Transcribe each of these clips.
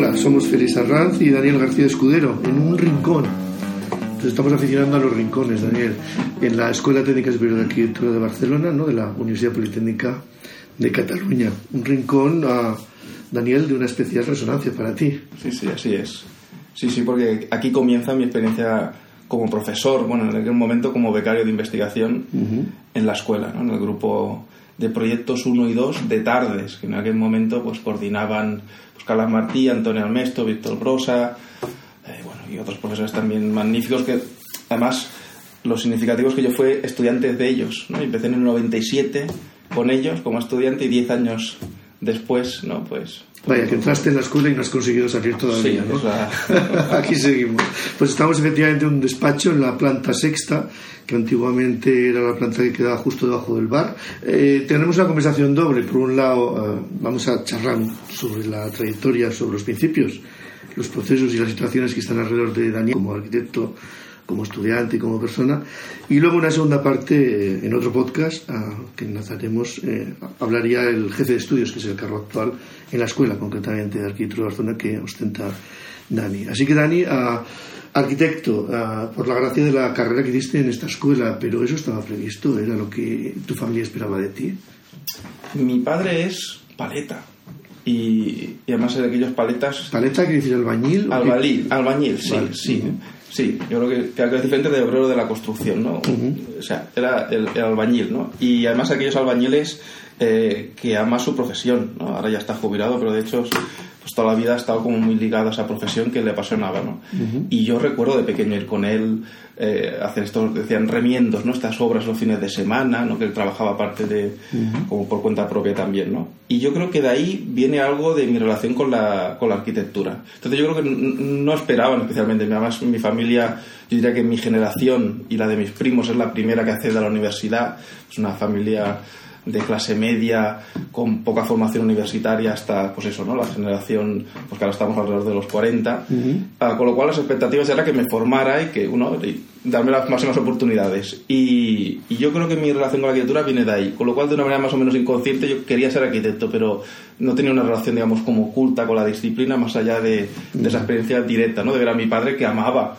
Hola, somos Félix Arranz y Daniel García Escudero, en un rincón. Nos estamos aficionando a los rincones, Daniel, en la Escuela Técnica Superior de Arquitectura de Barcelona, ¿no? de la Universidad Politécnica de Cataluña. Un rincón, a Daniel, de una especial resonancia para ti. Sí, sí, así es. Sí, sí, porque aquí comienza mi experiencia como profesor, bueno, en aquel momento como becario de investigación en la escuela, ¿no? en el grupo de proyectos 1 y 2 de tardes, que en aquel momento pues coordinaban pues, Carlos Martí, Antonio Almesto, Víctor Brosa, eh, bueno, y otros profesores también magníficos que además lo significativo es que yo fui estudiante de ellos, ¿no? empecé en el 97 con ellos como estudiante y 10 años después, ¿no? Pues Vaya, que entraste en la escuela y no has conseguido salir todavía, ¿no? Aquí seguimos. Pues estamos efectivamente en un despacho en la planta sexta, que antiguamente era la planta que quedaba justo debajo del bar. Eh, tenemos una conversación doble. Por un lado, eh, vamos a charlar sobre la trayectoria, sobre los principios, los procesos y las situaciones que están alrededor de Daniel como arquitecto como estudiante y como persona. Y luego una segunda parte, eh, en otro podcast que enlazaremos, eh, hablaría el jefe de estudios, que es el cargo actual en la escuela, concretamente de arquitectura de Barcelona, que ostenta Dani. Así que Dani, arquitecto, por la gracia de la carrera que hiciste en esta escuela, pero eso estaba previsto, era lo que tu familia esperaba de ti. Mi padre es paleta. Y, además de aquellos paletas. ¿Paleta quiere decir albañil? Albañil, albañil, sí, sí. Sí, yo creo que, que es diferente de obrero de la construcción, ¿no? O sea, era el, albañil, ¿no? Y además aquellos albañiles eh, que ama su profesión, ¿no? Ahora ya está jubilado, pero de hecho pues toda la vida ha estado como muy ligado a esa profesión que le apasionaba, ¿no? Y yo recuerdo de pequeño ir con él, eh, hacer estos, decían, remiendos, ¿no? Estas obras los fines de semana, ¿no? Que él trabajaba aparte de, como por cuenta propia también, ¿no? Y yo creo que de ahí viene algo de mi relación con la, con la arquitectura. Entonces yo creo que no esperaban especialmente, además mi familia, yo diría que mi generación y la de mis primos es la primera que accede a la universidad, es una familia de clase media con poca formación universitaria hasta pues eso no la generación pues que ahora estamos alrededor de los 40 ah, con lo cual las expectativas era que me formara y que uno darme las máximas oportunidades. Y, yo creo que mi relación con la arquitectura viene de ahí con lo cual de una manera más o menos inconsciente yo quería ser arquitecto pero no tenía una relación digamos como oculta con la disciplina más allá de, de esa experiencia directa no de ver a mi padre que amaba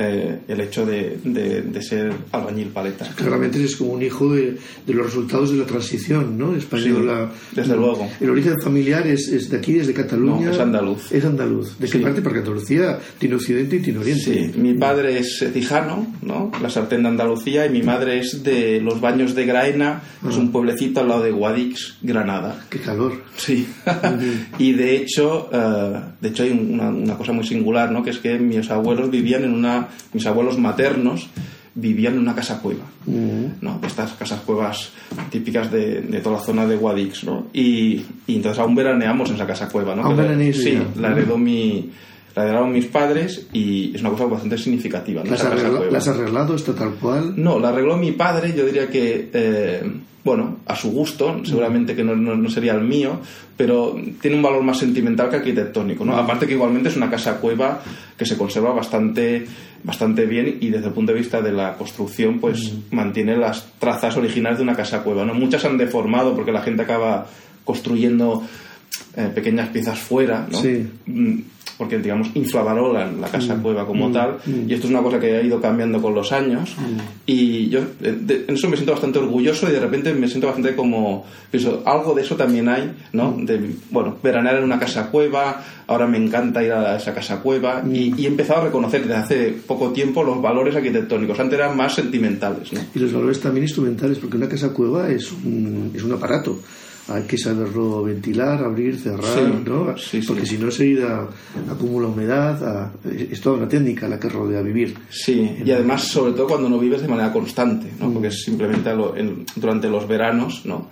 eh, el hecho de, de, ser albañil paleta. Claramente es como un hijo de, los resultados de la transición, ¿no? Española. desde luego. El origen familiar es, es, de aquí, desde Cataluña. es andaluz. Es andaluz. ¿De qué parte? Porque Andalucía tiene occidente y tiene oriente. Sí, mi padre es cijano, ¿no? La sartén de Andalucía, y mi madre es de los Baños de Graena, es ah. un pueblecito al lado de Guadix, Granada. ¡Qué calor! Sí. y de hecho, eh, de hecho hay una, una cosa muy singular, ¿no? Que es que mis abuelos vivían en una mis abuelos maternos vivían en una casa cueva, mm. ¿no? Estas casas cuevas típicas de, toda la zona de Guadix, ¿no? Y, entonces aún veraneamos en esa casa cueva, ¿no? sí, la heredó mi la heredaron mis padres y es una cosa bastante significativa. ¿no? ¿Las, has arreglado esto tal cual? No, la arregló mi padre, yo diría que eh, bueno, a su gusto, seguramente que no, sería el mío, pero tiene un valor más sentimental que arquitectónico, ¿no? Aparte que igualmente es una casa cueva que se conserva bastante, bastante bien y desde el punto de vista de la construcción, pues mantiene las trazas originales de una casa cueva, ¿no? Muchas han deformado porque la gente acaba construyendo eh, pequeñas piezas fuera, ¿no? Mm, porque digamos inflamaró la, casa mm. cueva como mm. tal mm. y esto es una cosa que ha ido cambiando con los años y yo eh, en eso me siento bastante orgulloso y de repente me siento bastante como pienso algo de eso también hay no de bueno veranear en una casa cueva ahora me encanta ir a esa casa cueva y, y, he empezado a reconocer desde hace poco tiempo los valores arquitectónicos antes eran más sentimentales ¿no? y los valores también instrumentales porque una casa cueva es un, es un aparato hay que saberlo ventilar, abrir, cerrar, ¿no? Porque si no enseguida acumula humedad, es toda una técnica la que rodea vivir. Sí, y además sobre todo cuando no vives de manera constante, ¿no? Mm. Porque es simplemente durante los veranos, ¿no?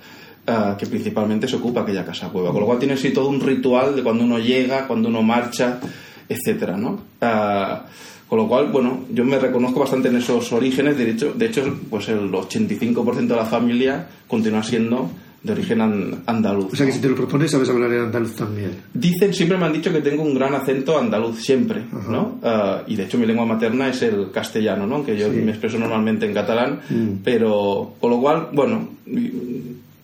Ah, que principalmente se ocupa aquella casa cueva. Con lo cual tiene así todo un ritual de cuando uno llega, cuando uno marcha, etcétera, ¿no? Ah, con lo cual, bueno, yo me reconozco bastante en esos orígenes. De hecho, de hecho pues el 85% de la familia continúa siendo de origen andaluz. O sea que si te lo propones sabes hablar en andaluz también. Dicen, siempre me han dicho que tengo un gran acento andaluz, siempre, ¿no? Ah, y de hecho mi lengua materna es el castellano, ¿no? Que yo me expreso normalmente en catalán, mm. pero con lo cual, bueno,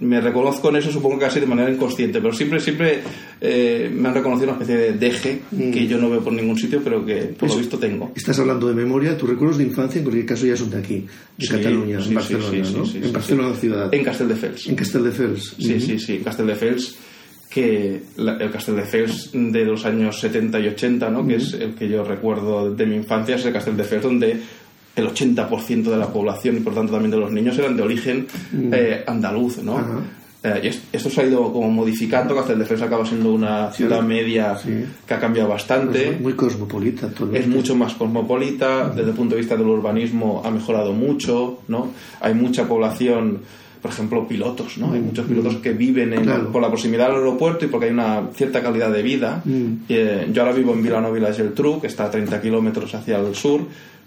me reconozco en eso, supongo que casi de manera inconsciente, pero siempre, siempre eh, me han reconocido una especie de deje que mm. yo no veo por ningún sitio, pero que por lo visto tengo. Estás hablando de memoria, tus recuerdos de infancia en cualquier caso ya son de aquí, de Cataluña, en Barcelona, ¿no? en Barcelona ciudad. En Castelldefels. En Castelldefels. Sí, sí, sí, en Castelldefels que el Castelldefels de los años 70 y 80, ¿no? que es el que yo recuerdo de mi infancia, es el Castelldefels donde el 80% de la población y por tanto también de los niños eran de origen eh, andaluz, ¿no? Eh, esto se ha ido como modificando, Castelldefels acaba siendo una ciudad media que ha cambiado bastante. Es muy cosmopolita. Todo es mucho más cosmopolita, desde el punto de vista del urbanismo ha mejorado mucho, ¿no? Hay mucha población por ejemplo, pilotos, ¿no? Hay muchos pilotos que viven por la proximidad al aeropuerto y porque hay una cierta calidad de vida. Eh, yo ahora vivo en Vilanova y la Geltrú, que está a 30 kilómetros hacia el sur,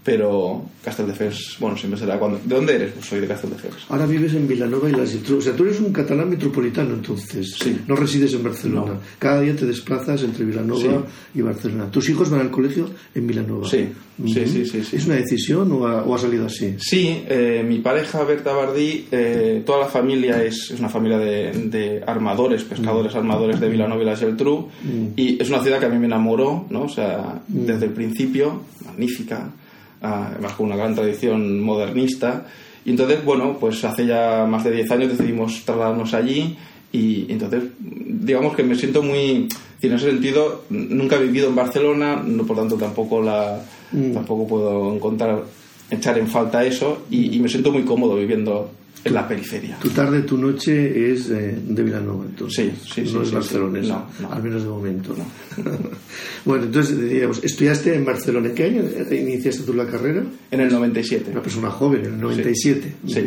pero Castelldefels, bueno, siempre será cuando... ¿De dónde eres? Pues soy de Castelldefels. Ahora vives en Vilanova y las Geltrú. O sea, tú eres un catalán metropolitano, entonces. Sí. No resides en Barcelona. Cada día te desplazas entre Vilanova y Barcelona. ¿Tus hijos van al colegio en Vilanova? Sí. sí, sí, sí, ¿Es una decisión o ha, salido así? Sí, eh, mi pareja Berta Bardí, eh, toda la familia es, es una familia de, armadores, pescadores armadores de Vilanova y la Geltrú, y es una ciudad que a mí me enamoró, ¿no? O sea, desde el principio, magnífica además con una gran tradición modernista. Y entonces, bueno, pues hace ya más de 10 años decidimos trasladarnos allí y entonces, digamos que me siento muy... En ese sentido, nunca he vivido en Barcelona, no, por tanto tampoco, la, mm. tampoco puedo encontrar, echar en falta eso y, y me siento muy cómodo viviendo en la periferia. Tu tarde, tu noche es de Vilanova, entonces. Sí, sí, No es barcelonesa, al menos de momento. No. bueno, entonces, digamos, estudiaste en Barcelona. ¿En qué año iniciaste tú la carrera? En el 97. Una persona joven, en el 97. Sí.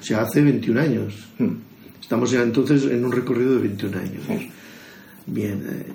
O sea, hace 21 años. Mm. Estamos ya entonces en un recorrido de 21 años. Bien. Eh,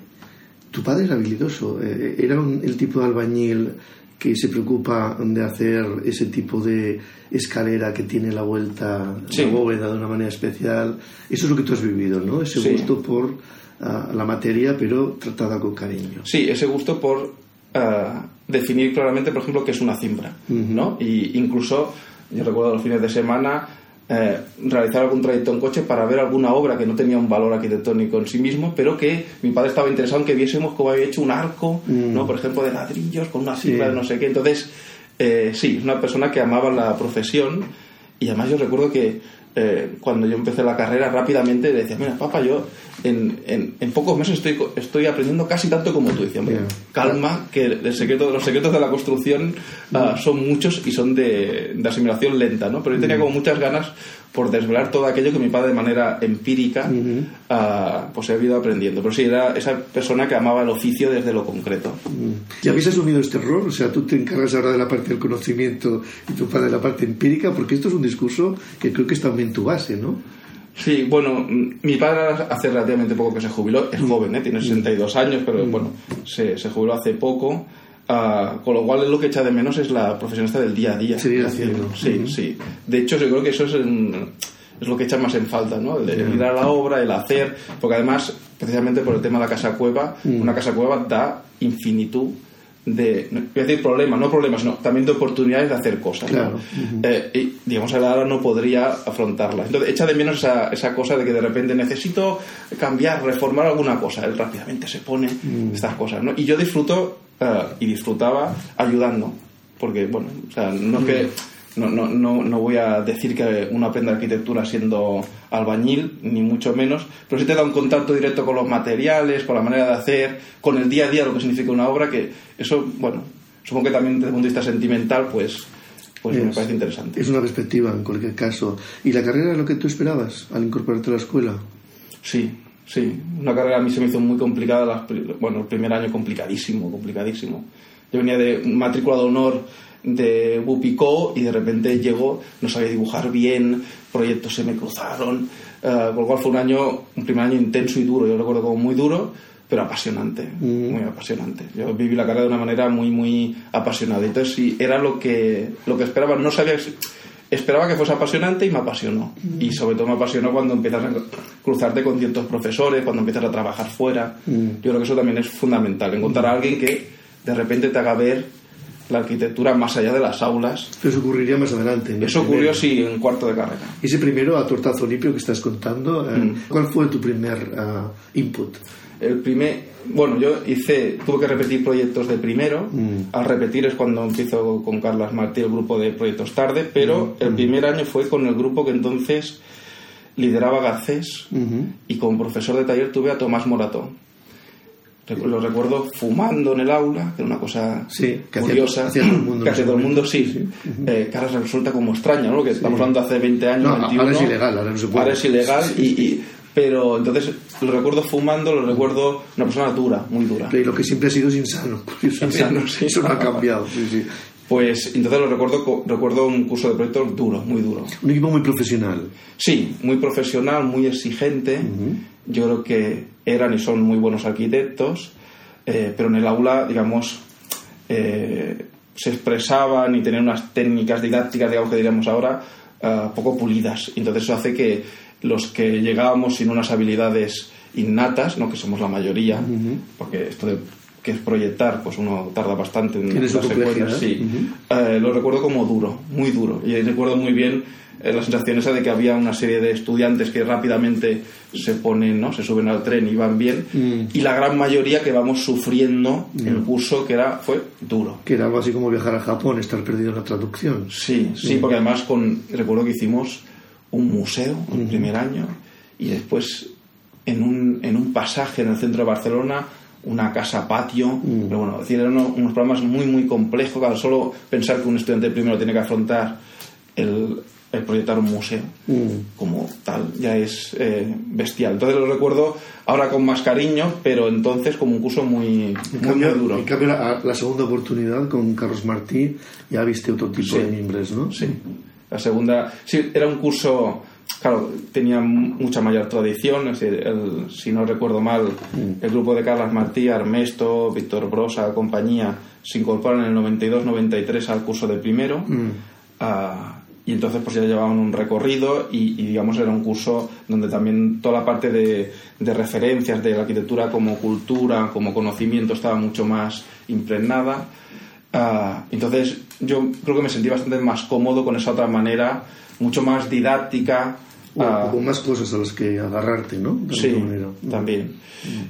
tu padre era habilidoso. Eh, era el tipo de albañil que se preocupa de hacer ese tipo de escalera que tiene la vuelta, la bóveda de una manera especial. Eso es lo que tú has vivido, ¿no? Ese gusto por ah, la materia, pero tratada con cariño. Sí, ese gusto por ah, definir claramente, por ejemplo, qué es una cimbra, ¿no? Y incluso, yo recuerdo los fines de semana eh, realizar algún trayecto en coche para ver alguna obra que no tenía un valor arquitectónico en sí mismo, pero que mi padre estaba interesado en que viésemos cómo había hecho un arco, mm. ¿no? por ejemplo, de ladrillos con una sigla de no sé qué. Entonces, eh, sí, una persona que amaba la profesión y además yo recuerdo que eh, cuando yo empecé la carrera rápidamente decía, mira, papá, yo en, en, pocos meses estoy, estoy aprendiendo casi tanto como tú. Decía, calma, que el secreto, los secretos de la construcción ah, son muchos y son de, de, asimilación lenta, ¿no? Pero yo tenía como muchas ganas por desvelar todo aquello que mi padre de manera empírica uh pues he ido aprendiendo. Pero sí, era esa persona que amaba el oficio desde lo concreto. ¿Y habéis asumido este error? O sea, tú te encargas ahora de la parte del conocimiento y tu padre de la parte empírica, porque esto es un discurso que creo que está en tu base, ¿no? Sí, bueno, mi padre hace relativamente poco que se jubiló, es joven, ¿eh? tiene 62 años, pero bueno, se, se jubiló hace poco. Uh, con lo cual lo que echa de menos es la profesión esta del día a día. Sí, sí. De hecho, yo creo que eso es, es lo que echa más en falta, ¿no? El ir a la obra, el hacer, porque además, precisamente por el tema de la casa cueva, una casa cueva da infinitud de, no, voy a decir problemas, no problemas, sino también de oportunidades de hacer cosas. Eh, y digamos, ahora no podría afrontarlas. Entonces, echa de menos esa, esa, cosa de que de repente necesito cambiar, reformar alguna cosa. Él rápidamente se pone mm. estas cosas, ¿no? Y yo disfruto eh, y disfrutaba ayudando, porque, bueno, o sea, no es que mm no, no, no, no voy a decir que uno aprenda arquitectura siendo albañil, ni mucho menos, pero sí te da un contacto directo con los materiales, con la manera de hacer, con el día a día, lo que significa una obra, que eso, bueno, supongo que también desde el punto de vista sentimental, pues, pues me parece interesante. Es una perspectiva en cualquier caso. ¿Y la carrera era lo que tú esperabas al incorporarte a la escuela? Sí, sí. Una carrera a mí se me hizo muy complicada, bueno, el primer año complicadísimo, complicadísimo. Yo venía de matrícula de honor de Bupicó y de repente llegó, no sabía dibujar bien, proyectos se me cruzaron, uh, con lo cual fue un año, un primer año intenso y duro, yo recuerdo como muy duro, pero apasionante, mm. muy apasionante. Yo viví la carrera de una manera muy, muy apasionada. Entonces, sí, era lo que, lo que esperaba. No sabía, esperaba que fuese apasionante y me apasionó. Mm. Y sobre todo me apasionó cuando empiezas a cruzarte con ciertos profesores, cuando empiezas a trabajar fuera. Mm. Yo creo que eso también es fundamental, encontrar a alguien que de repente te haga ver la arquitectura más allá de las aulas. Eso ocurriría más adelante. Eso ocurrió, sí, en cuarto de carrera. Y ese primero, a tortazo limpio que estás contando, eh, mm. ¿cuál fue tu primer ah, input? El primer, bueno, yo hice, tuve que repetir proyectos de primero. Mm. Al repetir es cuando empiezo con Carlos Martí el grupo de proyectos tarde, pero mm. el primer año fue con el grupo que entonces lideraba Garcés y como profesor de taller tuve a Tomás Moratón lo recuerdo fumando en el aula, que era una cosa curiosa, que hace todo el mundo, sí. Eh, que ahora resulta como extraña, ¿no? Que estamos hablando hace 20 años, ahora es ilegal, ahora no se puede. Ahora es ilegal y, pero entonces lo recuerdo fumando, lo recuerdo una persona dura, muy dura. Y lo que siempre ha sido es insano, insano Eso no ha cambiado, Pues entonces lo recuerdo, recuerdo un curso de proyectos duro, muy duro. Un equipo muy profesional. Sí, muy profesional, muy exigente. Yo creo que eran y son muy buenos arquitectos, eh, pero en el aula, digamos, eh, se expresaban y tenían unas técnicas didácticas, digamos que diríamos ahora, eh, poco pulidas. Entonces eso hace que los que llegábamos sin unas habilidades innatas, ¿no? que somos la mayoría, porque esto de que es proyectar, pues uno tarda bastante en las secuencias, sí. lo recuerdo como duro, muy duro. Y recuerdo muy bien eh, la sensación esa de que había una serie de estudiantes que rápidamente se ponen, ¿no? se suben al tren y van bien, mm. y la gran mayoría que vamos sufriendo el curso que era fue duro. Que era algo así como viajar a Japón, estar perdido en la traducción. Sí, sí, porque además con recuerdo que hicimos un museo el primer año y después en un, en un pasaje en el centro de Barcelona una casa patio, pero bueno, decir, eran unos, unos programas muy muy complejos, claro, solo pensar que un estudiante primero tiene que afrontar el, el proyectar un museo mm. como tal ya es eh, bestial. Entonces lo recuerdo ahora con más cariño, pero entonces como un curso muy, muy, duro. En cambio, la, segunda oportunidad con Carlos Martí ya viste otro tipo de miembros, ¿no? Sí. La segunda, sí, era un curso, claro, tenía mucha mayor tradición, si no recuerdo mal, mm. el grupo de Carlos Martí, Armesto, Víctor Brosa, compañía, se incorporan en el 92-93 al curso de primero. Mm. a y entonces pues ya llevaban un recorrido y, digamos era un curso donde también toda la parte de, referencias de la arquitectura como cultura, como conocimiento estaba mucho más impregnada. Ah, entonces yo creo que me sentí bastante más cómodo con esa otra manera, mucho más didáctica. Uh, con más cosas a las que agarrarte, ¿no? sí, también.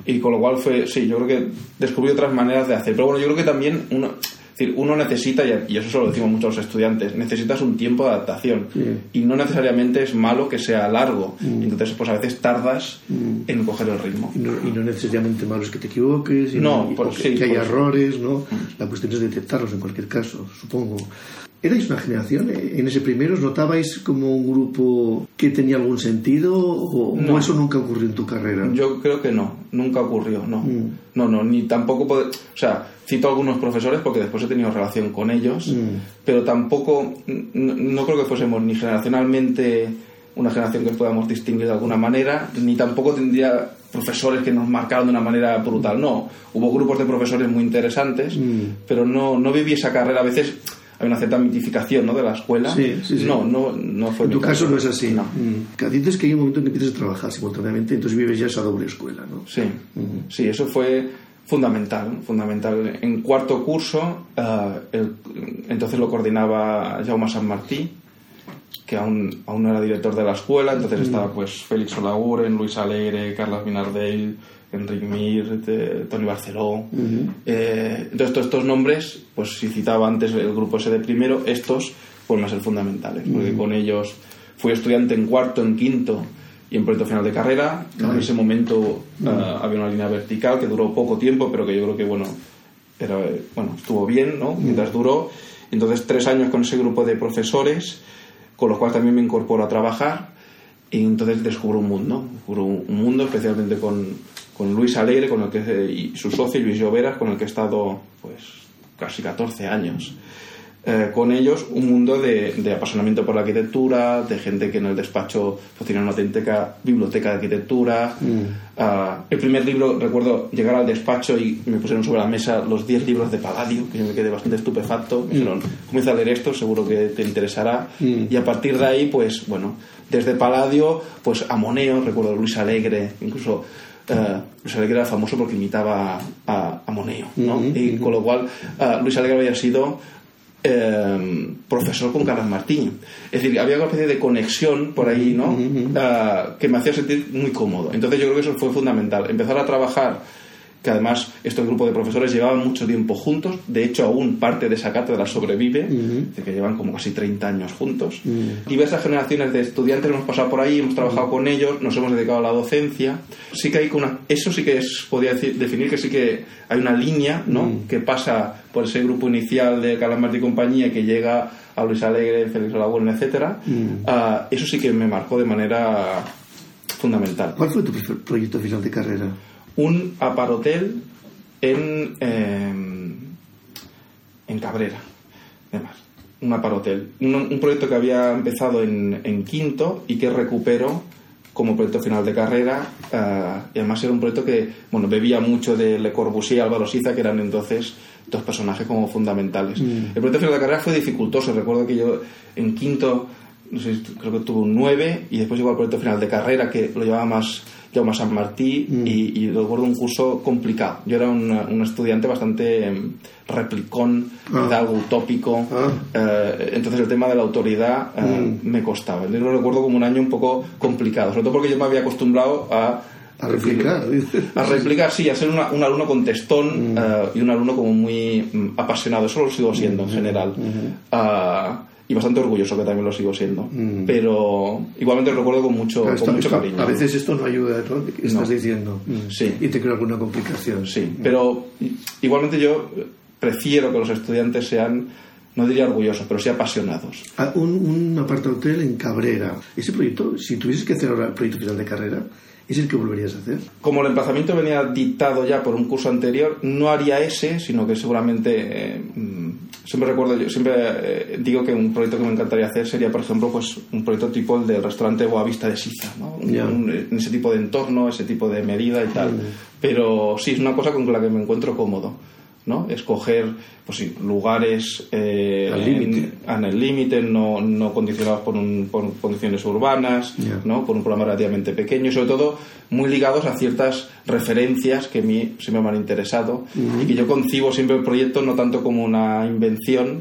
Y con lo cual fue, sí, yo creo que descubrí otras maneras de hacer. Pero bueno, yo creo que también uno, decir, uno necesita, y eso se lo decimos mucho a los estudiantes, necesitas un tiempo de adaptación. Y no necesariamente es malo que sea largo. Mm. Entonces, pues a veces tardas mm. en coger el ritmo. Y no, necesariamente malo es que te equivoques, y no, que, hay errores, ¿no? Mm. La cuestión es detectarlos en cualquier caso, supongo. ¿Erais una generación? ¿En ese primero os notabais como un grupo que tenía algún sentido o, no. eso nunca ocurrió en tu carrera? Yo creo que no, nunca ocurrió, no. No, no, ni tampoco... o sea, cito algunos profesores porque después he tenido relación con ellos, mm. pero tampoco, no, creo que fuésemos ni generacionalmente una generación que podamos distinguir de alguna manera, ni tampoco tendría profesores que nos marcaron de una manera brutal. No, hubo grupos de profesores muy interesantes, mm. pero no, no viví esa carrera. A veces hay una cierta mitificación ¿no? de la escuela. Sí, sí, No, no, no fue En tu caso, no es así. No. Mm. es que hay un momento en que empiezas a trabajar simultáneamente, entonces vives ya esa doble escuela, ¿no? Sí, sí, eso fue fundamental, fundamental. En cuarto curso, eh, entonces lo coordinaba Jaume San Martí, que aún, aún no era director de la escuela, entonces estaba pues Félix Olaguren, Luis Alegre, Carlos Minardell, Enrique Mir, Tony Barceló. Eh, entonces todos estos nombres, pues si citaba antes el grupo ese de primero, estos pues van a ser fundamentales, porque con ellos fui estudiante en cuarto, en quinto y en proyecto final de carrera. En ese momento eh, había una línea vertical que duró poco tiempo, pero que yo creo que bueno, era, bueno estuvo bien, ¿no? Mientras duró. Entonces, tres años con ese grupo de profesores, con los cuales también me incorporo a trabajar. Y entonces descubro un mundo, descubro un mundo especialmente con, con Luis Alegre, con el que, y su socio Luis Lloveras, con el que he estado pues casi 14 años. Eh, con ellos un mundo de, apasionamiento por la arquitectura, de gente que en el despacho pues, tiene una auténtica biblioteca de arquitectura. Mm. Ah, el primer libro, recuerdo llegar al despacho y me pusieron sobre la mesa los 10 libros de Palladio, que yo me quedé bastante estupefacto. Me dijeron, mm. comienza a leer esto, seguro que te interesará. Mm. Y a partir de ahí, pues bueno, desde Palladio, pues a Moneo, recuerdo Luis Alegre, incluso eh, Luis Alegre era famoso porque imitaba a, a Moneo, ¿no? y con lo cual eh, Luis Alegre había sido eh, profesor con Carlos Martín. Es decir, había una especie de conexión por ahí, ¿no? Que me hacía sentir muy cómodo. Entonces yo creo que eso fue fundamental. Empezar a trabajar que además este grupo de profesores llevaban mucho tiempo juntos, de hecho aún parte de esa cátedra sobrevive, de que llevan como casi 30 años juntos. Diversas generaciones de estudiantes hemos pasado por ahí, hemos trabajado con ellos, nos hemos dedicado a la docencia. Sí que hay una, eso sí que es, podría decir, definir que sí que hay una línea ¿no? que pasa por ese grupo inicial de Calamar y compañía que llega a Luis Alegre, Félix Olabuena, etcétera. Ah, eso sí que me marcó de manera fundamental. ¿Cuál fue tu proyecto final de carrera? Un aparotel en, eh, en Cabrera. Además, un aparotel. Un, proyecto que había empezado en, quinto y que recupero como proyecto final de carrera. Eh, y además era un proyecto que bueno, bebía mucho de Le Corbusier y Álvaro Siza, que eran entonces dos personajes como fundamentales. Mm. El proyecto final de carrera fue dificultoso. Recuerdo que yo en quinto, no sé, creo que tuvo un 9 y después llegó al proyecto final de carrera que lo llevaba más Jaume San Martí mm. y, recuerdo un curso complicado. Yo era un, estudiante bastante em, replicón, ah. algo utópico, ah. eh, entonces el tema de la autoridad eh, mm. me costaba. Yo lo recuerdo como un año un poco complicado, sobre todo porque yo me había acostumbrado a a replicar. A replicar, sí, a ser un alumno contestón mm. eh, y un alumno como muy apasionado. Eso lo sigo siendo en general. Ah, y bastante orgulloso que también lo sigo siendo. Mm. Pero igualmente lo recuerdo con mucho, con mucho cariño. A veces esto no ayuda, ¿no? Estás diciendo. Mm. Sí. Y te crea alguna complicación. Sí, mm. pero igualmente yo prefiero que los estudiantes sean no diría orgullosos, pero sí apasionados. Ah, un, un aparta hotel en Cabrera. Ese proyecto, si tuvieses que hacer ahora el proyecto final de carrera, ¿es el que volverías a hacer? Como el emplazamiento venía dictado ya por un curso anterior, no haría ese, sino que seguramente eh, siempre recuerdo, yo siempre eh, digo que un proyecto que me encantaría hacer sería, por ejemplo, pues un proyecto tipo el del restaurante Boavista de Siza, ¿no? en ese tipo de entorno, ese tipo de medida y tal. Pero sí, es una cosa con la que me encuentro cómodo. ¿No? escoger pues lugares eh, en, el límite, no, no, condicionados por, un, por condiciones urbanas, ¿no? con un programa relativamente pequeño y sobre todo muy ligados a ciertas referencias que a mí siempre me han interesado y que yo concibo siempre el proyecto no tanto como una invención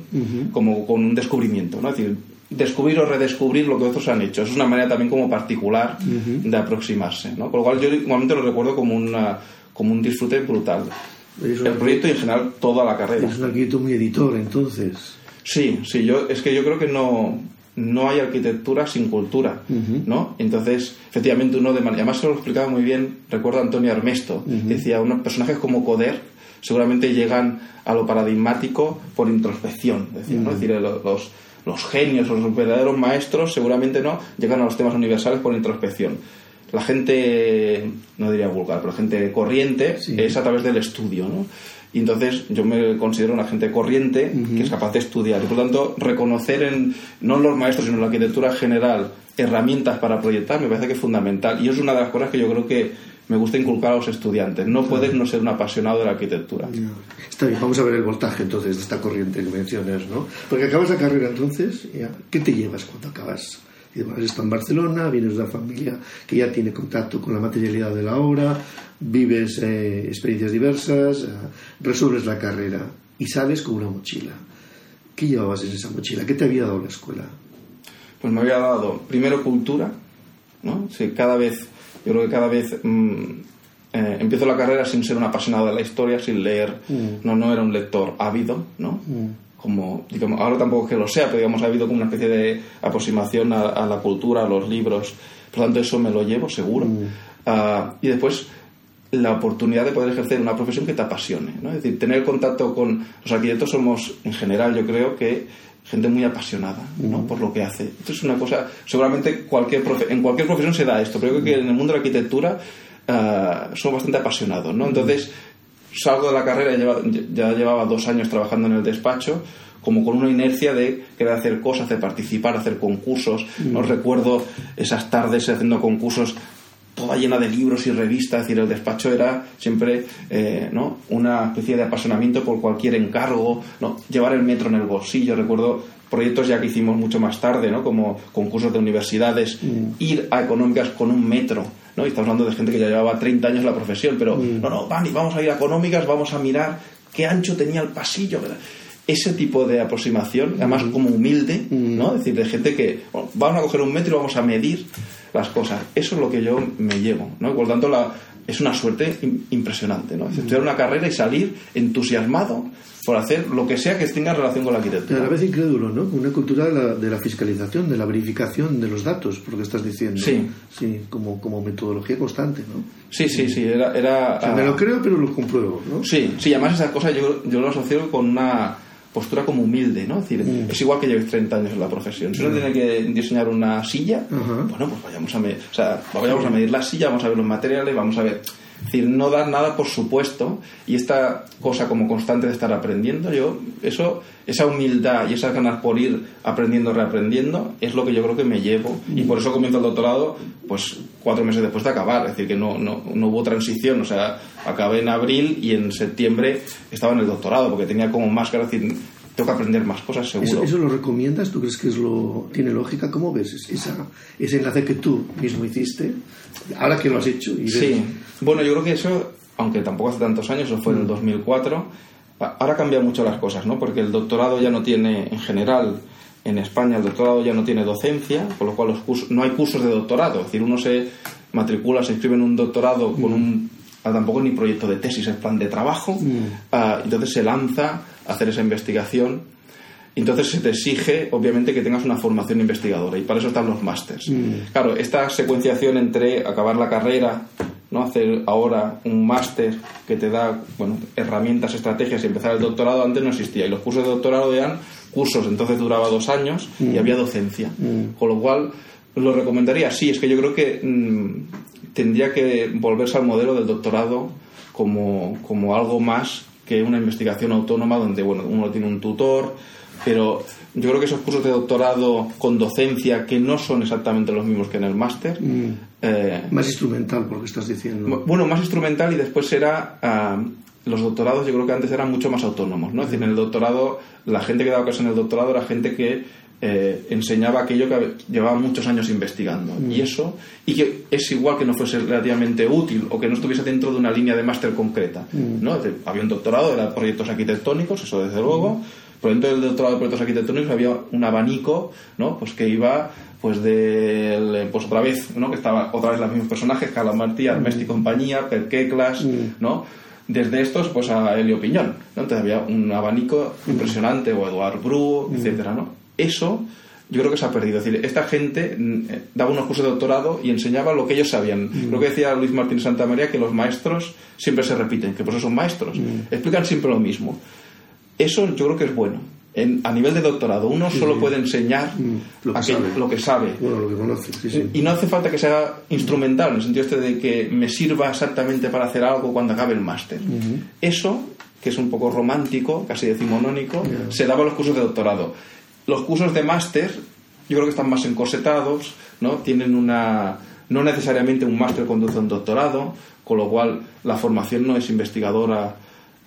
como con un descubrimiento, ¿no? es decir, descubrir o redescubrir lo que otros han hecho. es una manera también como particular de aproximarse. ¿no? Con lo cual yo igualmente lo recuerdo como, una, como un disfrute brutal el proyecto y en general toda la carrera. Es un arquitecto muy editor, entonces. Sí, sí, yo, es que yo creo que no, no hay arquitectura sin cultura, ¿no? Entonces, efectivamente, uno de manera... Además, se lo explicaba muy bien, recuerdo Antonio Armesto, decía, unos personajes como Coder seguramente llegan a lo paradigmático por introspección, decía, ¿no? Es decir, los, los genios los verdaderos maestros seguramente no llegan a los temas universales por introspección la gente, no diría vulgar, pero la gente corriente es a través del estudio, ¿no? Y entonces yo me considero una gente corriente que es capaz de estudiar. Y por lo tanto, reconocer en, no en los maestros, sino en la arquitectura general, herramientas para proyectar, me parece que es fundamental. Y es una de las cosas que yo creo que me gusta inculcar a los estudiantes. No puedes no ser un apasionado de la arquitectura. Está bien, vamos a ver el voltaje entonces de esta corriente que mencionas, ¿no? Porque acabas la carrera entonces, ¿qué te llevas cuando acabas? Has estado en Barcelona, vienes de una familia que ya tiene contacto con la materialidad de la obra, vives eh, experiencias diversas, eh, resuelves la carrera y sales con una mochila. ¿Qué llevabas en esa mochila? ¿Qué te había dado la escuela? Pues me había dado primero cultura, ¿no? cada vez, yo creo que cada vez mm, eh, empiezo la carrera sin ser un apasionado de la historia, sin leer, mm. no, no era un lector ávido, ¿no? Mm como, digamos, ahora tampoco que lo sea, pero digamos, ha habido como una especie de aproximación a, la cultura, a los libros, por lo tanto eso me lo llevo seguro. Mm. Ah, y después la oportunidad de poder ejercer una profesión que te apasione, ¿no? Es decir, tener contacto con los arquitectos somos, en general, yo creo que gente muy apasionada ¿no? Por lo que hace. Esto es una cosa, seguramente cualquier en cualquier profesión se da esto, pero creo que en el mundo de la arquitectura uh, somos bastante apasionados, ¿no? Mm. Entonces, salgo de la carrera, ya llevaba dos años trabajando en el despacho, como con una inercia de querer hacer cosas, de participar, hacer concursos. Mm. No recuerdo esas tardes haciendo concursos toda llena de libros y revistas, es decir, el despacho era siempre eh, ¿no? una especie de apasionamiento por cualquier encargo, ¿no? llevar el metro en el bolsillo, recuerdo proyectos ya que hicimos mucho más tarde, ¿no? como concursos de universidades, mm. ir a económicas con un metro ¿no? Y estamos hablando de gente que ya llevaba 30 años en la profesión, pero mm. no, no, van y vamos a ir a económicas, vamos a mirar qué ancho tenía el pasillo. Ese tipo de aproximación, además mm. como humilde, ¿no? Es decir, de gente que vamos a coger un metro y vamos a medir las cosas. Eso es lo que yo me llevo, ¿no? Por lo tanto, la, es una suerte impresionante, ¿no? Estudiar una carrera y salir entusiasmado por hacer lo que sea que tenga relación con la arquitectura. a la vez incrédulo, ¿no? Una cultura de la, fiscalización, de la verificación de los datos, por lo que estás diciendo. Sí. Sí, como, como metodología constante, ¿no? Sí, sí, sí. Era, era me lo creo, pero lo compruebo, ¿no? Sí, sí. Además, esa cosa yo, yo lo asocio con una postura como humilde, ¿no? Es decir, mm. es igual que lleves 30 años en la profesión. Si uno mm. tiene que diseñar una silla, bueno, pues vayamos a, medir, o sea, vayamos a medir la silla, vamos a ver los materiales, vamos a ver es decir, no dar nada por supuesto y esta cosa como constante de estar aprendiendo, yo, eso, esa humildad y esas ganas por ir aprendiendo, reaprendiendo, es lo que yo creo que me llevo. Y por eso comienzo el doctorado, pues cuatro meses después de acabar, es decir, que no, no, no hubo transición, o sea, acabé en abril y en septiembre estaba en el doctorado porque tenía como más que decir, tengo que aprender más cosas, seguro. ¿Eso, lo recomiendas? ¿Tú crees que es lo tiene lógica? ¿Cómo ves esa, ese enlace que tú mismo hiciste? Ahora que lo has hecho. Y Sí, bueno, yo creo que eso, aunque tampoco hace tantos años, eso fue en el 2004, mm. ahora cambian mucho las cosas, ¿no? Porque el doctorado ya no tiene, en general, en España el doctorado ya no tiene docencia, con lo cual los cursos, no hay cursos de doctorado. Es decir, uno se matricula, se inscribe en un doctorado con mm. un ah, tampoco ni proyecto de tesis, es plan de trabajo, mm. ah, entonces se lanza hacer esa investigación. Entonces se te exige, obviamente, que tengas una formación investigadora y para eso están los másters. Claro, esta secuenciación entre acabar la carrera, ¿no? hacer ahora un máster que te da bueno, herramientas, estrategias y empezar el doctorado antes no existía. Y los cursos de doctorado eran cursos, entonces duraba dos años y mm. había docencia. Mm. Con lo cual, lo recomendaría, sí, es que yo creo que mm, tendría que volverse al modelo del doctorado como, como algo más que una investigación autónoma donde bueno, uno tiene un tutor, pero yo creo que esos cursos de doctorado con docencia que no son exactamente los mismos que en el máster. Mm. Eh, más instrumental, por lo que estás diciendo. Bueno, más instrumental y después era. Ah, los doctorados yo creo que antes eran mucho más autónomos, ¿no? Es decir, en el doctorado, la gente que daba clases en el doctorado era gente que eh, enseñaba aquello que llevaba muchos años investigando. Mm. Y eso, y que es igual que no fuese relativamente útil o que no estuviese dentro de una línea de máster concreta. Mm. ¿no? Había un doctorado, eran proyectos arquitectónicos, eso desde luego, por dentro del doctorado de proyectos arquitectónicos había un abanico, ¿no? Pues que iba pues de pues otra vez, ¿no? Que estaba otra vez los mismos personajes, Calamartí, Armest y compañía, Perqueclas, mm. ¿no? Desde estos, pues a Helio Piñón, ¿no? Entonces había un abanico mm. impresionante, o Eduard Bru, mm. etcétera, ¿no? Eso yo creo que se ha perdido. Es decir, esta gente eh, daba unos cursos de doctorado y enseñaba lo que ellos sabían. Creo que decía Luis Martín Santa María que los maestros siempre se repiten, que por eso son maestros. Explican siempre lo mismo. Eso yo creo que es bueno. a nivel de doctorado, uno solo puede enseñar mm, lo, que sabe. lo que sabe. Bueno, lo que conoce, Y no hace falta que sea instrumental, en el sentido este de que me sirva exactamente para hacer algo cuando acabe el máster. Eso, que es un poco romántico, casi decimonónico, se daba los cursos de doctorado. Los cursos de máster, yo creo que están más encorsetados, ¿no? Tienen una. No necesariamente un máster conduce a un doctorado, con lo cual la formación no es investigadora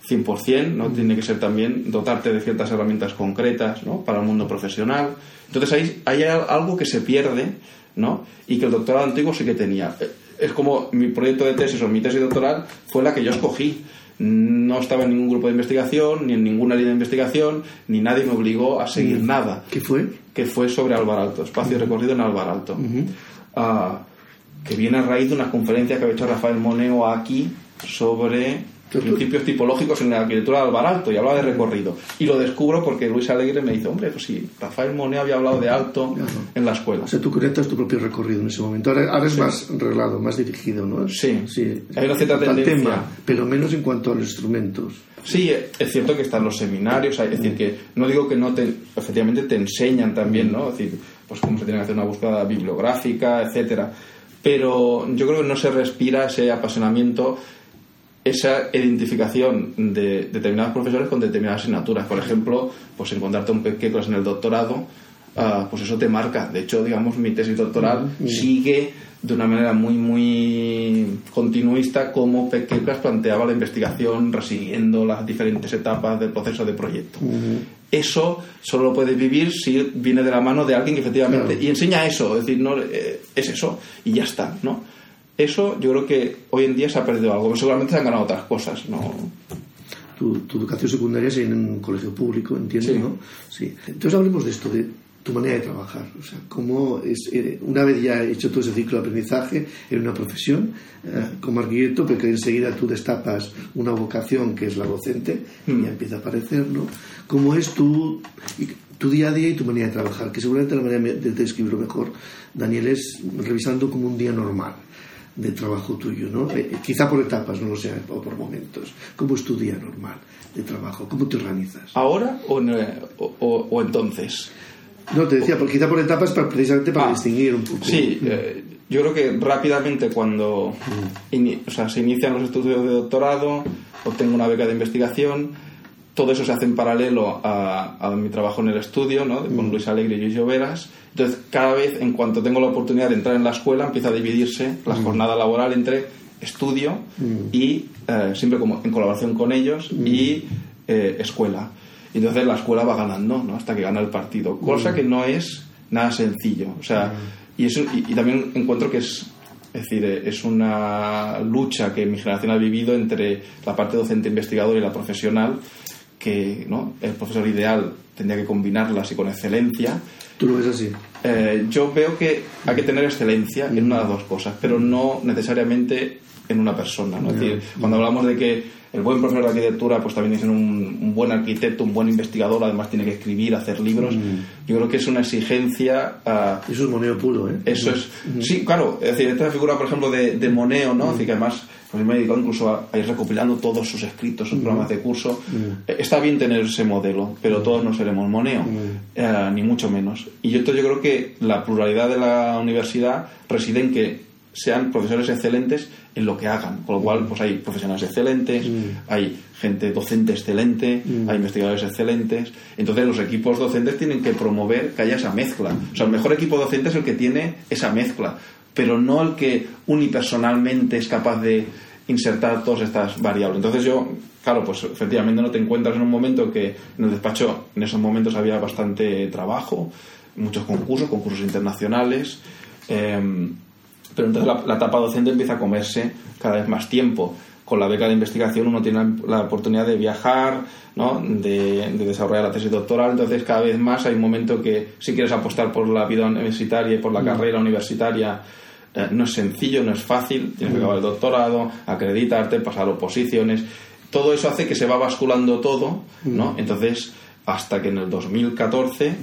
100%, ¿no? Tiene que ser también dotarte de ciertas herramientas concretas, ¿no? Para el mundo profesional. Entonces ahí, hay algo que se pierde, ¿no? Y que el doctorado antiguo sí que tenía. Es como mi proyecto de tesis o mi tesis doctoral fue la que yo escogí. No estaba en ningún grupo de investigación, ni en ninguna línea de investigación, ni nadie me obligó a seguir mm. nada. ¿Qué fue? Que fue sobre Alvar Alto, espacio recorrido en Alvar Alto. Ah, que viene a raíz de una conferencia que había hecho Rafael Moneo aquí sobre principios tipológicos en la arquitectura de Alvaralto y hablaba de recorrido. Y lo descubro porque Luis Alegre me dice, hombre, pues sí, Rafael Monet había hablado de alto en la escuela. O sea, tú creas tu propio recorrido en ese momento. Ahora, es más reglado, más dirigido, ¿no? Sí, sí. Hay una cierta tendencia. Tema, pero menos en cuanto a los instrumentos. Sí, es cierto que están los seminarios, es decir, que no digo que no te, efectivamente te enseñan también, ¿no? Es decir, pues cómo se tiene que hacer una búsqueda bibliográfica, etcétera. Pero yo creo que no se respira ese apasionamiento esa identificación de determinados profesores con determinadas asignaturas. Por ejemplo, pues encontrarte un pequeño en el doctorado, ah, pues eso te marca. De hecho, digamos, mi tesis doctoral sigue de una manera muy, muy continuista como Pequeclas planteaba la investigación, resiguiendo las diferentes etapas del proceso de proyecto. Eso solo lo puedes vivir si viene de la mano de alguien que efectivamente... Y enseña eso, es decir, no, eh, es eso, y ya está, ¿no? Eso yo creo que hoy en día se ha perdido algo. Seguramente se han ganado otras cosas, ¿no? Tu, educación secundaria es en un colegio público, entiendo, ¿no? Sí. Entonces hablemos de esto, de tu manera de trabajar. O sea, cómo es, eh, una vez ya hecho todo ese ciclo de aprendizaje en una profesión eh, como arquitecto, pero que enseguida tú destapas una vocación que es la docente y mm. ya empieza a aparecer, ¿no? ¿Cómo es tu, tu día a día y tu manera de trabajar? Que seguramente la manera de describirlo mejor, Daniel, es revisando como un día normal de trabajo tuyo, ¿no? Eh, quizá por etapas, no lo sé, o por momentos. ¿Cómo es tu día normal de trabajo? ¿Cómo te organizas? ¿Ahora o, o entonces? No, te decía, porque quizá por etapas para, precisamente para ah, distinguir un poco. Sí, eh, yo creo que rápidamente cuando o sea, se inician los estudios de doctorado, obtengo una beca de investigación, todo eso se hace en paralelo a, mi trabajo en el estudio, ¿no? con mm. Luis Alegre y Luis Lloveras. Entonces, cada vez, en cuanto tengo la oportunidad de entrar en la escuela, empieza a dividirse la mm. jornada laboral entre estudio mm. y, eh, siempre como en colaboración con ellos, y eh, escuela. Y entonces la escuela va ganando, ¿no? Hasta que gana el partido. Cosa que no es nada sencillo. O sea, y, eso, y, también encuentro que es, es decir, es una lucha que mi generación ha vivido entre la parte docente investigadora y la profesional, que ¿no? el profesor ideal tendría que combinarlas y con excelencia. ¿Tú lo ves así? Eh, yo veo que hay que tener excelencia en una de las dos cosas, pero no necesariamente en una persona. ¿no? Es decir, cuando hablamos de que el buen profesor de arquitectura pues también es un, un, buen arquitecto, un buen investigador, además tiene que escribir, hacer libros. Mm. Yo creo que es una exigencia... Uh, eso es moneo puro, ¿eh? Eso es... Mm. Sí, claro, es decir, esta figura, por ejemplo, de, de moneo, ¿no? Así que además pues me he dedicado incluso a, ir recopilando todos sus escritos, sus programas de curso. Eh, está bien tener ese modelo, pero todos no seremos moneo, eh, ni mucho menos. Y yo, yo creo que la pluralidad de la universidad reside en que sean profesores excelentes en lo que hagan. Con lo cual, pues hay profesionales excelentes, mm. hay gente docente excelente, mm. hay investigadores excelentes. Entonces, los equipos docentes tienen que promover que haya esa mezcla. O sea, el mejor equipo docente es el que tiene esa mezcla, pero no el que unipersonalmente es capaz de insertar todas estas variables. Entonces, yo, claro, pues efectivamente no te encuentras en un momento que en el despacho, en esos momentos había bastante trabajo, muchos concursos, concursos internacionales. Em, pero entonces la, etapa docente empieza a comerse cada vez más tiempo. Con la beca de investigación uno tiene la, oportunidad de viajar, ¿no? de, desarrollar la tesis doctoral, entonces cada vez más hay un momento que si quieres apostar por la vida universitaria y por la mm. carrera universitaria, eh, no es sencillo, no es fácil, tienes que mm. acabar el doctorado, acreditarte, pasar oposiciones, todo eso hace que se va basculando todo, ¿no? Mm. Entonces, hasta que en el 2014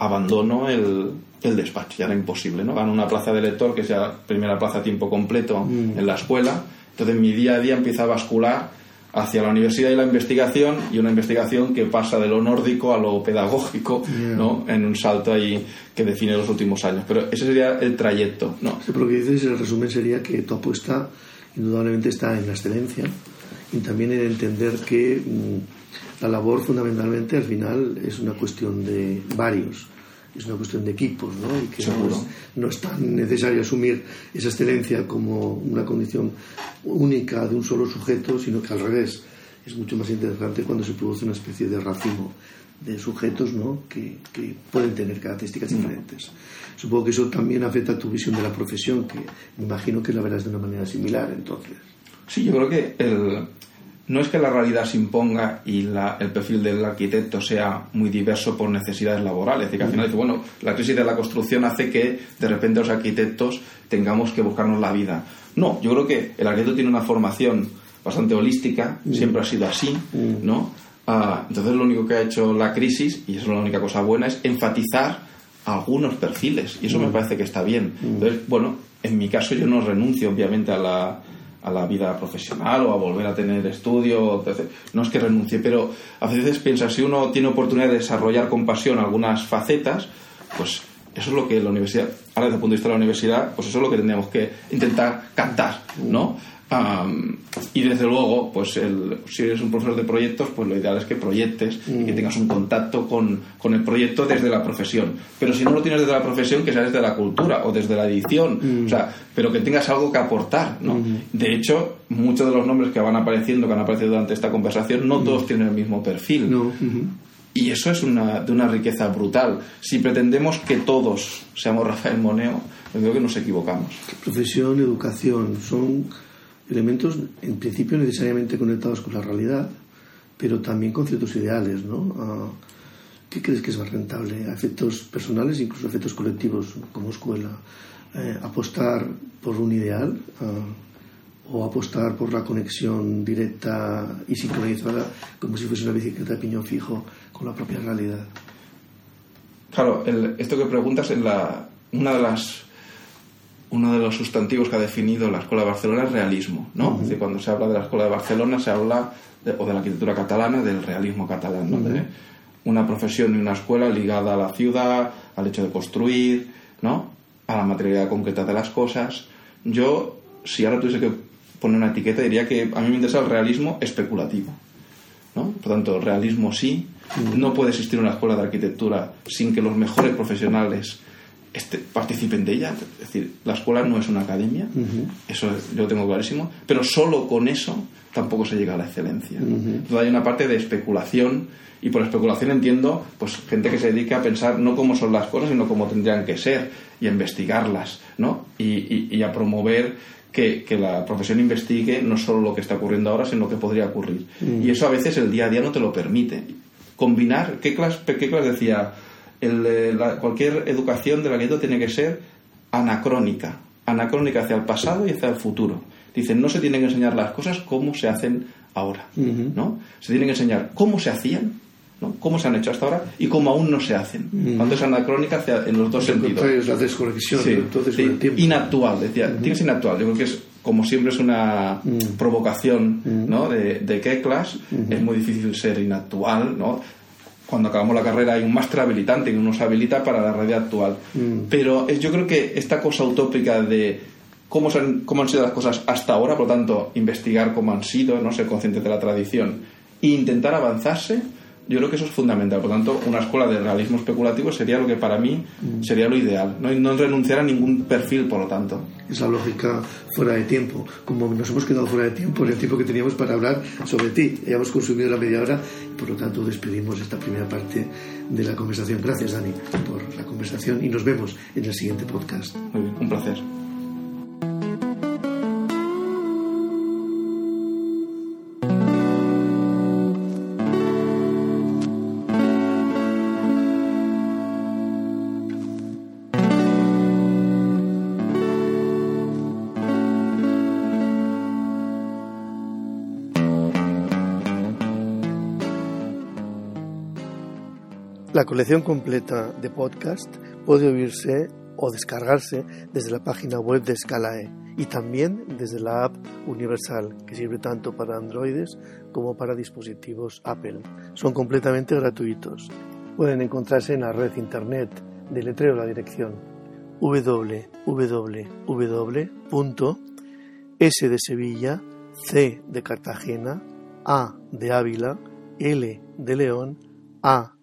abandono el, el despacho, ya era imposible, ¿no? Gano una plaza de lector, que es ya primera plaza a tiempo completo en la escuela, entonces mi día a día empieza a bascular hacia la universidad y la investigación, y una investigación que pasa de lo nórdico a lo pedagógico, ¿no? En un salto ahí que define los últimos años. Pero ese sería el trayecto, ¿no? Sí, pero lo que dices, el resumen sería que tu apuesta indudablemente está en la excelencia y también en entender que mm, la labor fundamentalmente al final es una cuestión de varios es una cuestión de equipos, ¿no? Y que no es, tan necesario asumir esa excelencia como una condición única de un solo sujeto, sino que al revés es mucho más interesante cuando se produce una especie de racimo de sujetos ¿no? que, que pueden tener características mm. diferentes. Supongo que eso también afecta a tu visión de la profesión, que me imagino que la verás de una manera similar entonces. Sí, yo creo que el, no es que la realidad se imponga y el perfil del arquitecto sea muy diverso por necesidades laborales. Es decir, que al final, bueno, la crisis de la construcción hace que de repente los arquitectos tengamos que buscarnos la vida. No, yo creo que el arquitecto tiene una formación bastante holística, mm. siempre ha sido así, mm. ¿no? Ah, entonces lo único que ha hecho la crisis, y eso es la única cosa buena, es enfatizar algunos perfiles, y eso me parece que está bien. Entonces, bueno, en mi caso yo no renuncio obviamente a la a la vida profesional o a volver a tener estudio. No es que renuncie, pero a veces piensa, si uno tiene oportunidad de desarrollar con pasión algunas facetas, pues eso es lo que la universidad, ahora desde el punto de vista de la universidad, pues eso es lo que tendríamos que intentar captar, ¿no? Y desde luego, pues el, si eres un profesor de proyectos, pues lo ideal es que proyectes y que mm. tengas un contacto con, con, el proyecto desde la profesión. Pero si no lo tienes desde la profesión, que sea desde la cultura o desde la edición, mm. o sea, pero que tengas algo que aportar, ¿no? Mm. De hecho, muchos de los nombres que van apareciendo, que han aparecido durante esta conversación, no todos tienen el mismo perfil. Y eso es una, de una riqueza brutal. Si pretendemos que todos seamos Rafael Moneo, creo que nos equivocamos. Profesión, educación, son elementos en principio necesariamente conectados con la realidad, pero también con ciertos ideales, ¿no? Ah, ¿Qué crees que es más rentable? ¿A efectos personales, incluso a efectos colectivos como escuela? Eh, ¿Apostar por un ideal ah, o apostar por la conexión directa y sincronizada como si fuese una bicicleta de piñón fijo con la propia realidad? Claro, esto que preguntas es la, una de las uno de los sustantivos que ha definido la Escuela de Barcelona es realismo, ¿no? cuando se habla de la Escuela de Barcelona se habla, o de la arquitectura catalana, del realismo catalán, ¿no? De una profesión y una escuela ligada a la ciudad, al hecho de construir, ¿no? A la materialidad concreta de las cosas. Yo, si ahora tuviese que poner una etiqueta, diría que a mí me interesa el realismo especulativo, ¿no? Por tanto, realismo sí, no puede existir una escuela de arquitectura sin que los mejores profesionales este, participen de ella. Es decir, la escuela no es una academia, eso yo lo tengo clarísimo, pero solo con eso tampoco se llega a la excelencia. Entonces hay una parte de especulación y por especulación entiendo pues gente que se dedica a pensar no cómo son las cosas, sino cómo tendrían que ser y a investigarlas, ¿no? Y, y, a promover que, que, la profesión investigue no solo lo que está ocurriendo ahora, sino lo que podría ocurrir. Y eso a veces el día a día no te lo permite. Combinar, ¿qué clase, qué clase decía? El, cualquier educación de la gueto tiene que ser anacrónica, anacrónica hacia el pasado y hacia el futuro. Dicen, no se tienen que enseñar las cosas como se hacen ahora, ¿no? Se tienen que enseñar cómo se hacían, ¿no? cómo se han hecho hasta ahora y cómo aún no se hacen. Cuando es anacrónica hacia, en los dos sentidos. Es la desconexión, entonces sí, Inactual, decía, tiene que ser inactual. Yo creo que es, como siempre es una provocación ¿no? de, de qué clase, es muy difícil ser inactual, ¿no? Cuando acabamos la carrera hay un máster habilitante que nos habilita para la realidad actual. Mm. Pero yo creo que esta cosa utópica de cómo, cómo han sido las cosas hasta ahora, por lo tanto, investigar cómo han sido, no ser conscientes de la tradición e intentar avanzarse, yo creo que eso es fundamental. Por lo tanto, una escuela de realismo especulativo sería lo que para mí mm. sería lo ideal. No, no renunciar a ningún perfil, por lo tanto. Es la lógica fuera de tiempo. Como nos hemos quedado fuera de tiempo, el tiempo que teníamos para hablar sobre ti, ya hemos consumido la media hora, por lo tanto despedimos esta primera parte de la conversación. Gracias, Dani, por la conversación y nos vemos en el siguiente podcast. Muy bien, un placer. Colección completa de podcast puede oírse o descargarse desde la página web de Scalae y también desde la app Universal, que sirve tanto para androides como para dispositivos Apple. Son completamente gratuitos. Pueden encontrarse en la red internet de letreo la dirección www.s de Sevilla, C de Cartagena, A de Ávila, L de León, A